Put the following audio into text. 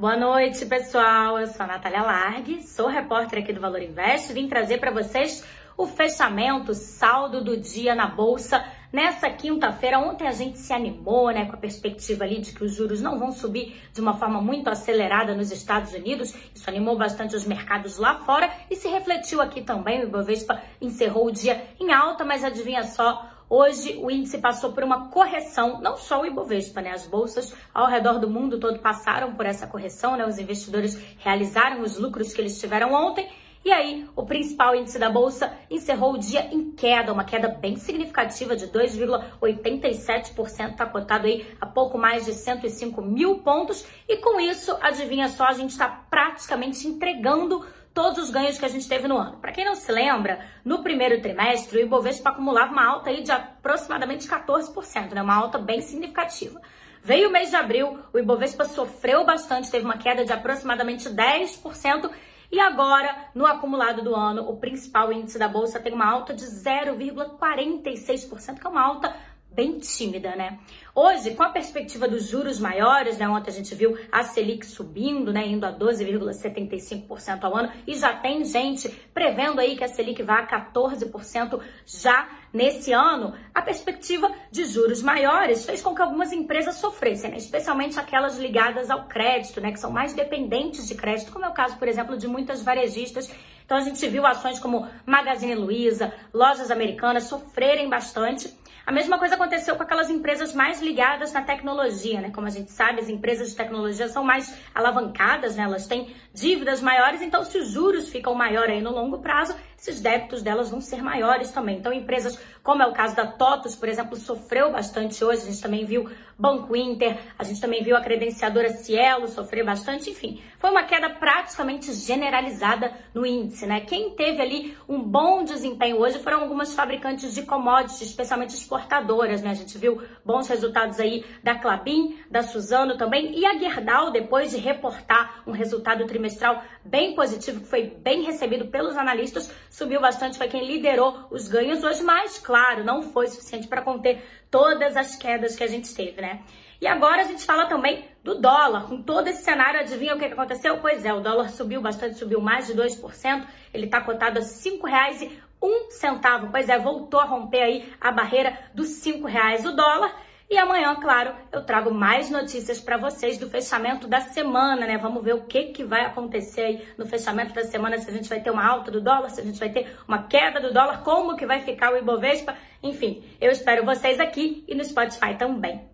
Boa noite, pessoal. Eu sou a Natália Largue, sou repórter aqui do Valor Invest. Vim trazer para vocês o fechamento, saldo do dia na bolsa nessa quinta-feira. Ontem a gente se animou, né, com a perspectiva ali de que os juros não vão subir de uma forma muito acelerada nos Estados Unidos. Isso animou bastante os mercados lá fora e se refletiu aqui também. O Ibovespa encerrou o dia em alta, mas adivinha só, Hoje o índice passou por uma correção, não só o Ibovespa, né? As bolsas ao redor do mundo todo passaram por essa correção, né? Os investidores realizaram os lucros que eles tiveram ontem. E aí, o principal índice da bolsa encerrou o dia em queda, uma queda bem significativa de 2,87%, está cotado aí a pouco mais de 105 mil pontos. E com isso, adivinha só, a gente está praticamente entregando todos os ganhos que a gente teve no ano. Para quem não se lembra, no primeiro trimestre o Ibovespa acumulava uma alta aí de aproximadamente 14%, né? Uma alta bem significativa. Veio o mês de abril, o Ibovespa sofreu bastante, teve uma queda de aproximadamente 10%. E agora, no acumulado do ano, o principal índice da bolsa tem uma alta de 0,46%, que é uma alta bem tímida, né? Hoje, com a perspectiva dos juros maiores, né? Ontem a gente viu a Selic subindo, né? Indo a 12,75% ao ano e já tem gente prevendo aí que a Selic vá a 14% já nesse ano. A perspectiva de juros maiores fez com que algumas empresas sofressem, né? especialmente aquelas ligadas ao crédito, né? Que são mais dependentes de crédito, como é o caso, por exemplo, de muitas varejistas. Então a gente viu ações como Magazine Luiza, lojas americanas sofrerem bastante. A mesma coisa aconteceu com aquelas empresas mais ligadas na tecnologia, né? Como a gente sabe, as empresas de tecnologia são mais alavancadas, né? Elas têm dívidas maiores, então se os juros ficam maiores aí no longo prazo, esses débitos delas vão ser maiores também. Então empresas como é o caso da TOTUS, por exemplo, sofreu bastante hoje, a gente também viu Banco Inter, a gente também viu a credenciadora Cielo sofrer bastante, enfim, foi uma queda praticamente generalizada no índice, né? Quem teve ali um bom desempenho hoje foram algumas fabricantes de commodities, especialmente exportadoras, né? A gente viu bons resultados aí da Clabin, da Suzano também, e a Gerdau, depois de reportar um resultado trimestral bem positivo, que foi bem recebido pelos analistas, subiu bastante, foi quem liderou os ganhos hoje, mas claro, não foi suficiente para conter todas as quedas que a gente teve, né? E agora a gente fala também do dólar. Com todo esse cenário, adivinha o que aconteceu? Pois é, o dólar subiu bastante, subiu mais de 2%. Ele está cotado a R$ 5,01. Pois é, voltou a romper aí a barreira dos R$ reais o dólar. E amanhã, claro, eu trago mais notícias para vocês do fechamento da semana, né? Vamos ver o que, que vai acontecer aí no fechamento da semana, se a gente vai ter uma alta do dólar, se a gente vai ter uma queda do dólar, como que vai ficar o Ibovespa. Enfim, eu espero vocês aqui e no Spotify também.